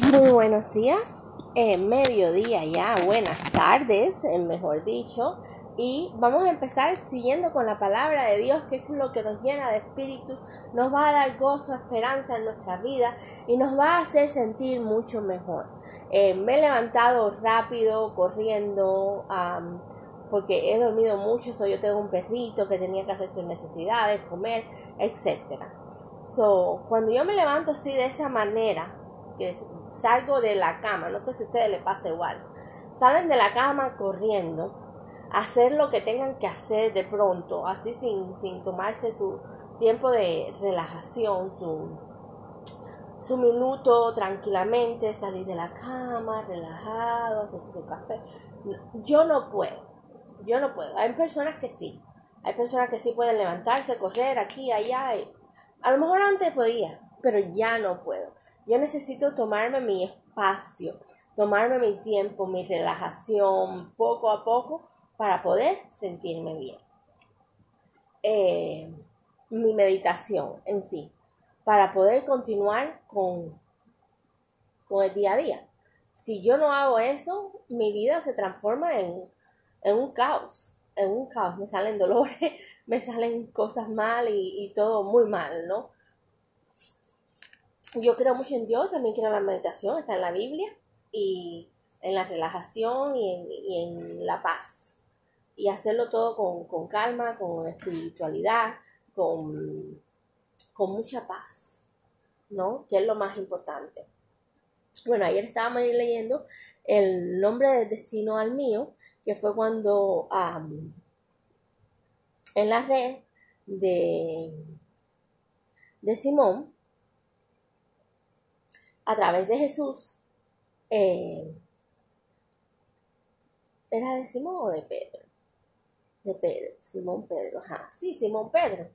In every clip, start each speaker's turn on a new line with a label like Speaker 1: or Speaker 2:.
Speaker 1: Muy buenos días, eh, mediodía ya, buenas tardes, eh, mejor dicho. Y vamos a empezar siguiendo con la palabra de Dios, que es lo que nos llena de espíritu, nos va a dar gozo, esperanza en nuestra vida y nos va a hacer sentir mucho mejor. Eh, me he levantado rápido, corriendo, porque he dormido mucho, so yo tengo un perrito que tenía que hacer sus necesidades, comer, etc. So, cuando yo me levanto así de esa manera, que salgo de la cama, no sé si a ustedes les pasa igual, salen de la cama corriendo, hacer lo que tengan que hacer de pronto, así sin, sin tomarse su tiempo de relajación, su, su minuto tranquilamente, salir de la cama, relajado, hacerse su café. Yo no puedo, yo no puedo. Hay personas que sí, hay personas que sí pueden levantarse, correr aquí, allá. a lo mejor antes podía, pero ya no puedo. Yo necesito tomarme mi espacio, tomarme mi tiempo, mi relajación, poco a poco, para poder sentirme bien. Eh, mi meditación en sí, para poder continuar con, con el día a día. Si yo no hago eso, mi vida se transforma en, un caos, en un caos. Me salen dolores, me salen cosas mal y, y todo muy mal, ¿no? Yo creo mucho en Dios, también en la meditación, está en la Biblia, y en la relajación y en, la paz. Y hacerlo todo con, calma, con espiritualidad, con, con mucha paz, ¿no? Que es lo más importante. Bueno, ayer estábamos leyendo el nombre del destino al mío, que fue cuando en la red de, de Simón, a través de Jesús, eh, ¿era de Simón o de Pedro? De Pedro, Simón Pedro, ajá, sí, Simón Pedro.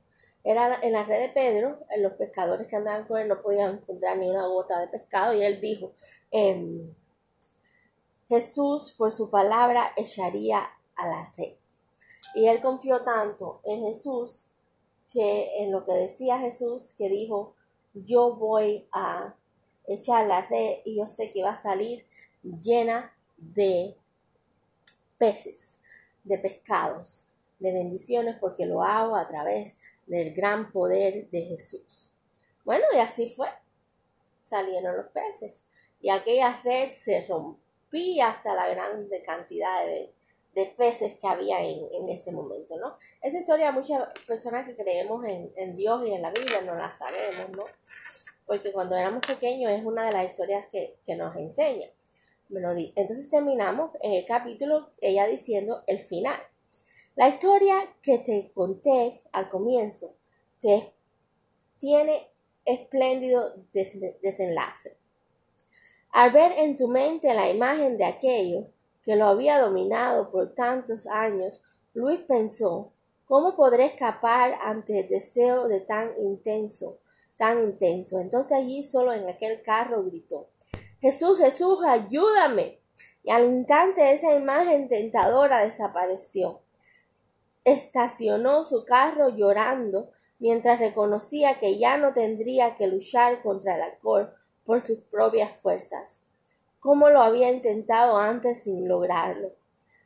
Speaker 1: Era en la red de Pedro, los pescadores que andaban con él no podían encontrar ni una gota de pescado y él dijo, em, Jesús por su palabra echaría a la red. Y él confió tanto en Jesús que en lo que decía Jesús, que dijo, yo voy a echar la red y yo sé que va a salir llena de peces, de pescados, de bendiciones, porque lo hago a través del gran poder de Jesús. Bueno, y así fue. Salieron los peces. Y aquella red se rompía hasta la grande cantidad de, peces que había en, ese momento, ¿no? Esa historia muchas personas que creemos en, en Dios y en la Biblia no la sabemos, ¿no? Porque cuando éramos pequeños es una de las historias que, nos enseña. Entonces terminamos en el capítulo ella diciendo el final. La historia que te conté al comienzo te tiene espléndido desenlace. Al ver en tu mente la imagen de aquello que lo había dominado por tantos años, Luis pensó, ¿cómo podré escapar ante el deseo de tan intenso tan intenso. Entonces allí solo en aquel carro gritó, Jesús, Jesús, ayúdame. Y al instante esa imagen tentadora desapareció. Estacionó su carro llorando mientras reconocía que ya no tendría que luchar contra el alcohol por sus propias fuerzas, como lo había intentado antes sin lograrlo.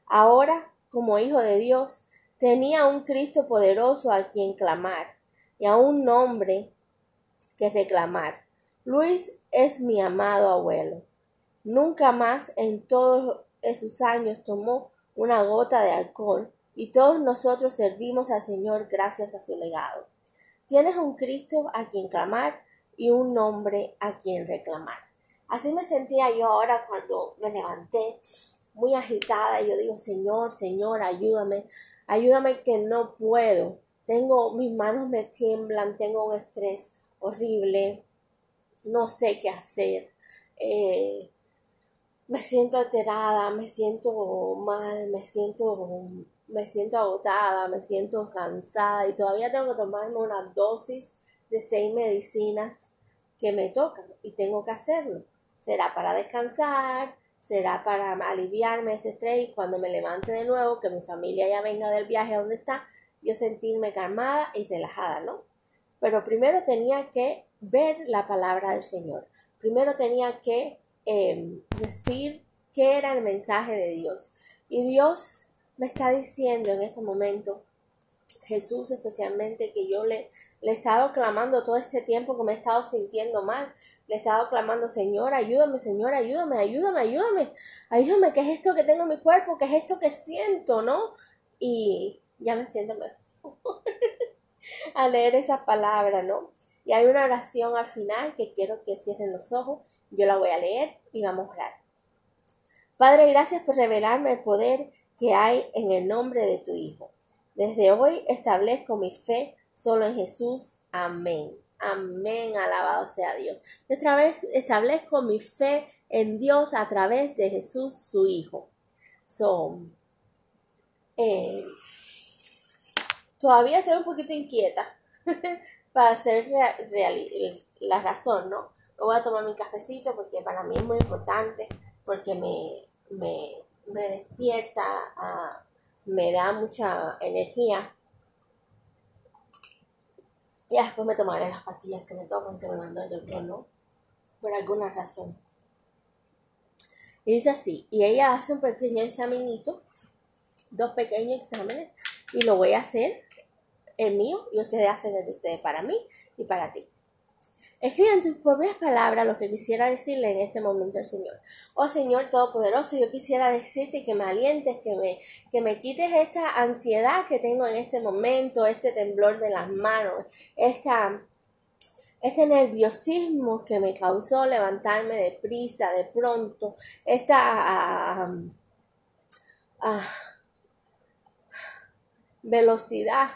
Speaker 1: Ahora, como hijo de Dios, tenía un Cristo poderoso a quien clamar y a un nombre que reclamar. Luis es mi amado abuelo. Nunca más en todos esos años tomó una gota de alcohol y todos nosotros servimos al Señor gracias a su legado. Tienes un Cristo a quien clamar y un nombre a quien reclamar. Así me sentía yo ahora cuando me levanté muy agitada y yo digo, Señor, Señor, ayúdame, ayúdame que no puedo. Tengo, mis manos me tiemblan, tengo un estrés horrible, no sé qué hacer, eh, me siento alterada, me siento mal, me siento, me siento agotada, me siento cansada y todavía tengo que tomarme una dosis de seis medicinas que me tocan y tengo que hacerlo. Será para descansar, será para aliviarme este estrés y cuando me levante de nuevo, que mi familia ya venga del viaje a donde está, yo sentirme calmada y relajada, ¿no? Pero primero tenía que ver la palabra del Señor. Primero tenía que em, decir qué era el mensaje de Dios. Y Dios me está diciendo en este momento, Jesús especialmente, que yo le, le he estado clamando todo este tiempo que me he estado sintiendo mal. Le he estado clamando, Señor, ayúdame, Señor, ayúdame, ayúdame, ayúdame. Ayúdame, ¿qué es esto que tengo en mi cuerpo? ¿Qué es esto que siento, no? Y ya me siento mejor a leer esa palabra, ¿no? Y hay una oración al final que quiero que cierren los ojos. Yo la voy a leer y vamos a orar. Padre, gracias por revelarme el poder que hay en el nombre de tu Hijo. Desde hoy establezco mi fe solo en Jesús. Amén. Amén, alabado sea Dios. Otra vez establezco mi fe en Dios a través de Jesús, su Hijo. Son eh, todavía estoy un poquito inquieta para hacer la razón, ¿no? voy a tomar mi cafecito porque para mí es muy importante, porque me, me, despierta, ah, me da mucha energía. Y después me tomaré las pastillas que me toman, que me mandó el doctor, ¿no? Por alguna razón. Y dice así, y ella hace un pequeño examinito, dos pequeños exámenes, y lo voy a hacer el mío y ustedes hacen el de ustedes para mí y para ti. Escribe en tus propias palabras lo que quisiera decirle en este momento al Señor. Oh Señor Todopoderoso, yo quisiera decirte que me alientes, que me, que me quites esta ansiedad que tengo en este momento, este temblor de las manos, esta, este nerviosismo que me causó levantarme de prisa, de pronto, esta ah, ah, velocidad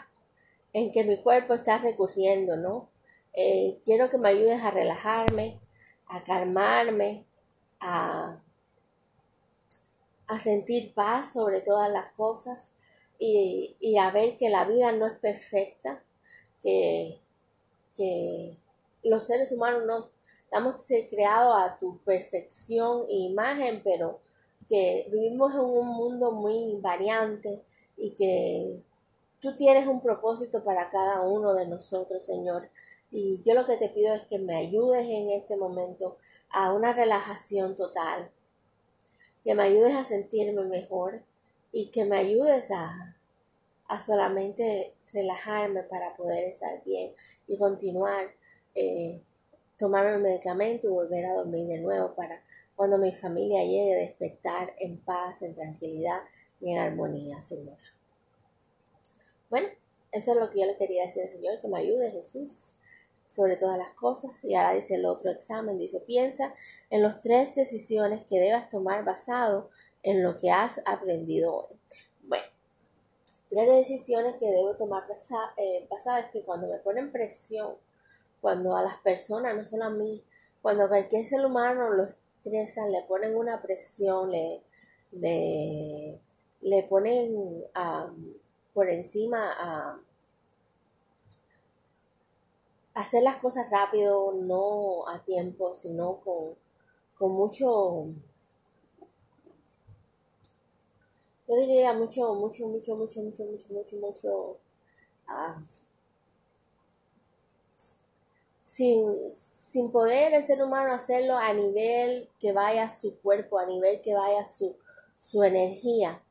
Speaker 1: en que mi cuerpo está recurriendo, ¿no? Eh, quiero que me ayudes a relajarme, a calmarme, a, a sentir paz sobre todas las cosas y, y, a ver que la vida no es perfecta, que, que los seres humanos no estamos creados a tu perfección e imagen, pero que vivimos en un mundo muy variante y que Tú tienes un propósito para cada uno de nosotros, Señor. Y yo lo que te pido es que me ayudes en este momento a una relajación total, que me ayudes a sentirme mejor y que me ayudes a, a solamente relajarme para poder estar bien y continuar, eh, tomarme el medicamento y volver a dormir de nuevo para cuando mi familia llegue a despertar en paz, en tranquilidad y en armonía, Señor. Bueno, eso es lo que yo le quería decir al Señor, que me ayude Jesús sobre todas las cosas. Y ahora dice el otro examen, dice, piensa en las tres decisiones que debas tomar basado en lo que has aprendido hoy. Bueno, tres decisiones que debo tomar eh, basadas es que cuando me ponen presión, cuando a las personas, no solo a mí, cuando cualquier ser humano lo estresan, le ponen una presión, le, le, le ponen a por encima a hacer las cosas rápido, no a tiempo, sino con, con mucho, yo diría mucho, mucho, mucho, mucho, mucho, mucho, mucho, mucho, ah, sin, sin poder el ser humano hacerlo a nivel que vaya su cuerpo, a nivel que vaya su, su energía.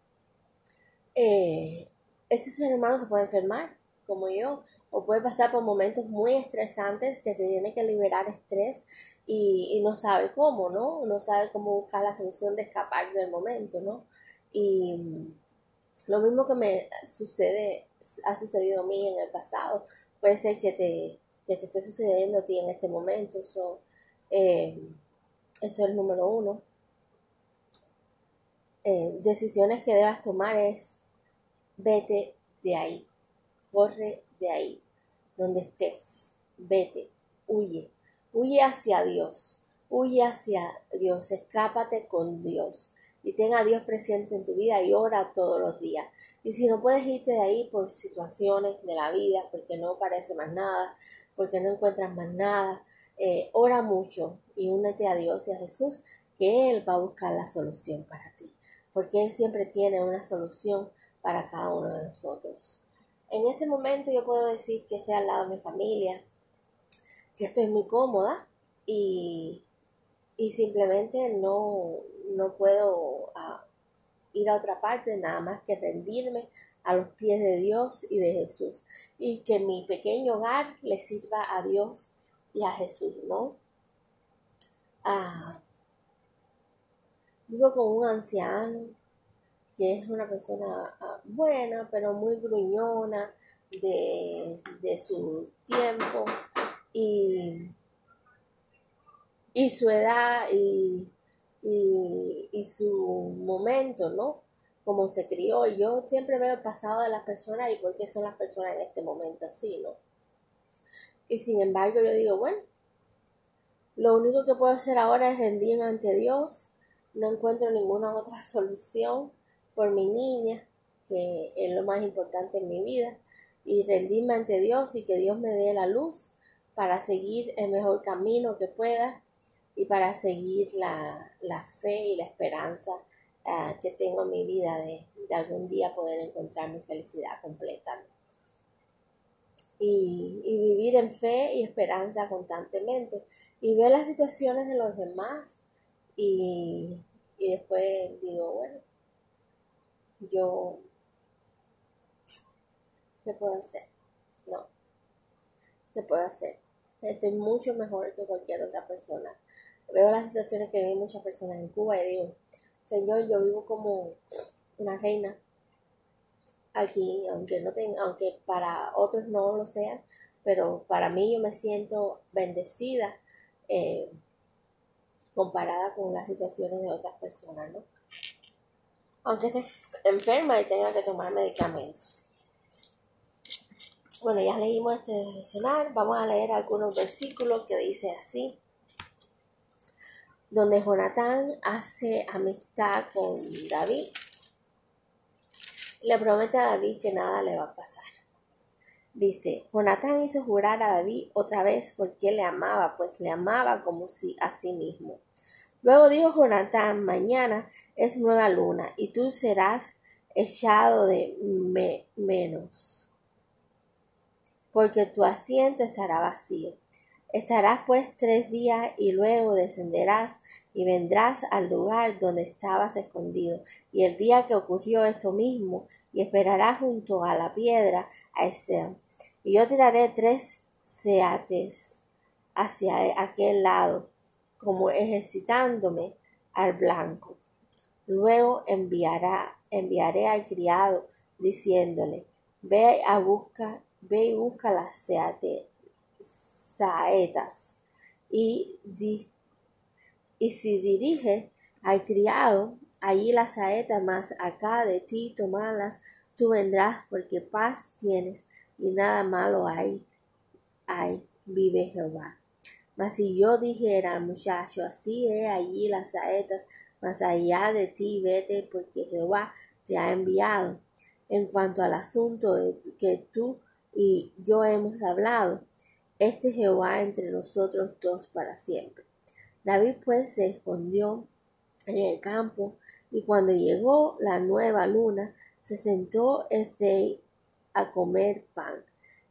Speaker 1: Eh, ese ser humano se puede enfermar, como yo, o puede pasar por momentos muy estresantes que se tiene que liberar estrés y, no sabe cómo, ¿no? No sabe cómo buscar la solución de escapar del momento, ¿no? Y lo mismo que me sucede, ha sucedido a mí en el pasado, puede ser que te, que te esté sucediendo a ti en este momento. Eh, eso es el número uno. Eh, decisiones que debas tomar es vete de ahí, corre de ahí, donde estés, vete, huye, huye hacia Dios, huye hacia Dios, escápate con Dios. Y tenga a Dios presente en tu vida y ora todos los días. Y si no puedes irte de ahí por situaciones de la vida, porque no parece más nada, porque no encuentras más nada, eh, ora mucho y únete a Dios y a Jesús, que Él va a buscar la solución para ti, porque Él siempre tiene una solución para cada uno de nosotros. En este momento yo puedo decir que estoy al lado de mi familia, que estoy muy cómoda y, y simplemente no, no puedo ah, ir a otra parte nada más que rendirme a los pies de Dios y de Jesús y que mi pequeño hogar le sirva a Dios y a Jesús, ¿no? Ah, vivo con un anciano que es una persona ah, buena, pero muy gruñona de, de su tiempo y, y su edad y, y, y su momento, ¿no? Como se crió. Y yo siempre veo el pasado de las personas y por qué son las personas en este momento así, ¿no? Y sin embargo yo digo, bueno, lo único que puedo hacer ahora es rendirme ante Dios. No encuentro ninguna otra solución por mi niña, que es lo más importante en mi vida. Y rendirme ante Dios y que Dios me dé la luz para seguir el mejor camino que pueda y para seguir la, fe y la esperanza ah, que tengo en mi vida de, de, algún día poder encontrar mi felicidad completa y, vivir en fe y esperanza constantemente y ver las situaciones de los demás y, y después digo, bueno, yo, ¿qué puedo hacer? No, ¿qué puedo hacer? Estoy mucho mejor que cualquier otra persona. Veo las situaciones que ven muchas personas en Cuba y digo, Señor, yo vivo como una reina aquí, aunque no tenga, aunque para otros no lo sean, pero para mí yo me siento bendecida eh, comparada con las situaciones de otras personas, ¿no? Aunque esté enferma y tenga que tomar medicamentos. Bueno, ya leímos este devocional, vamos a leer algunos versículos que dice así, donde Jonatán hace amistad con David le promete a David que nada le va a pasar. Dice, Jonatán hizo jurar a David otra vez porque le amaba, pues le amaba como si a sí mismo. Luego dijo Jonatán, mañana es nueva luna y tú serás echado de menos, porque tu asiento estará vacío. Estarás pues tres días y luego descenderás y vendrás al lugar donde estabas escondido, y el día que ocurrió esto mismo, y esperarás junto a la piedra a ese. Y yo tiraré tres seates hacia aquel lado, como ejercitándome al blanco. Luego enviará, enviaré al criado, diciéndole, ve a buscar, ve y busca las saetas, y di, y si dirige al criado, allí la saeta más acá de ti tomalas, tú vendrás porque paz tienes y nada malo hay, hay, vive Jehová. Mas si yo dijera al muchacho, así es allí las saetas, más allá de ti vete porque Jehová te ha enviado. En cuanto al asunto que tú y yo hemos hablado, este Jehová entre nosotros dos para siempre. David pues se escondió en el campo y cuando llegó la nueva luna se sentó el rey a comer pan.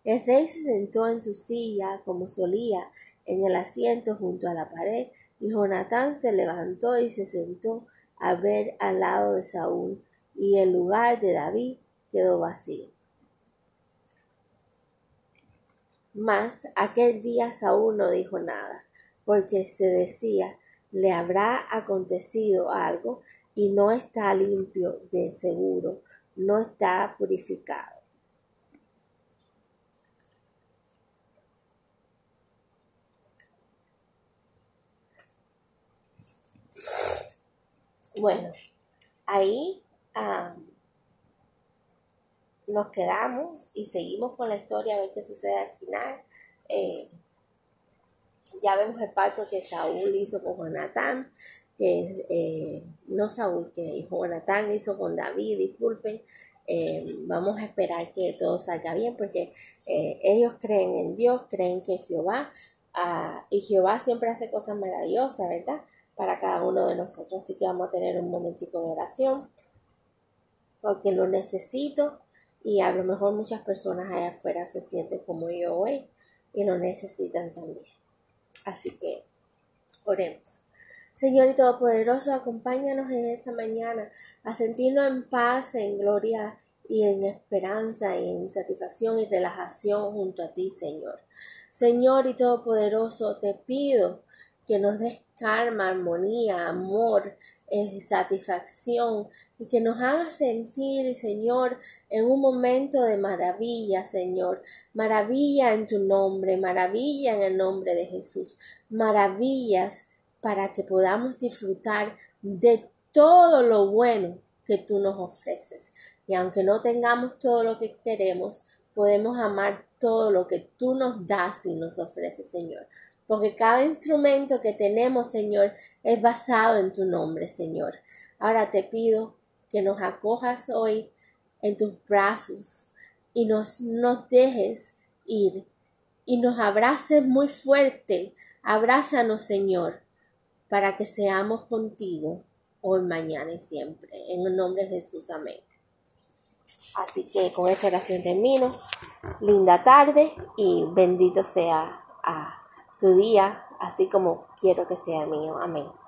Speaker 1: El rey se sentó en su silla como solía en el asiento junto a la pared y Jonatán se levantó y se sentó a ver al lado de Saúl y el lugar de David quedó vacío. Mas aquel día Saúl no dijo nada porque se decía, le habrá acontecido algo y no está limpio de seguro, no está purificado. Bueno, ahí nos quedamos y seguimos con la historia a ver qué sucede al final. Eh, ya vemos el pacto que Saúl hizo con Jonatán, que eh, no Saúl, que Jonatán hizo con David, disculpen. Eh, vamos a esperar que todo salga bien porque ellos creen en Dios, creen que Jehová, ah, y Jehová siempre hace cosas maravillosas, ¿verdad? Para cada uno de nosotros. Así que vamos a tener un momentico de oración porque lo necesito y a lo mejor muchas personas allá afuera se sienten como yo hoy y lo necesitan también. Así que oremos. Señor y Todopoderoso, acompáñanos en esta mañana a sentirnos en paz, en gloria y en esperanza y en satisfacción y relajación junto a ti, Señor. Señor y Todopoderoso, te pido que nos des calma, armonía, amor, eh, satisfacción y que nos haga sentir, Señor, en un momento de maravilla, Señor. Maravilla en tu nombre, maravilla en el nombre de Jesús. Maravillas para que podamos disfrutar de todo lo bueno que tú nos ofreces. Y aunque no tengamos todo lo que queremos, podemos amar todo lo que tú nos das y nos ofreces, Señor. Porque cada instrumento que tenemos, Señor, es basado en tu nombre, Señor. Ahora te pido que nos acojas hoy en tus brazos y nos, nos dejes ir y nos abraces muy fuerte. Abrázanos, Señor para que seamos contigo hoy, mañana y siempre. En el nombre de Jesús, amén. Así que con esta oración termino. Linda tarde y bendito sea tu día, así como quiero que sea mío. Amén.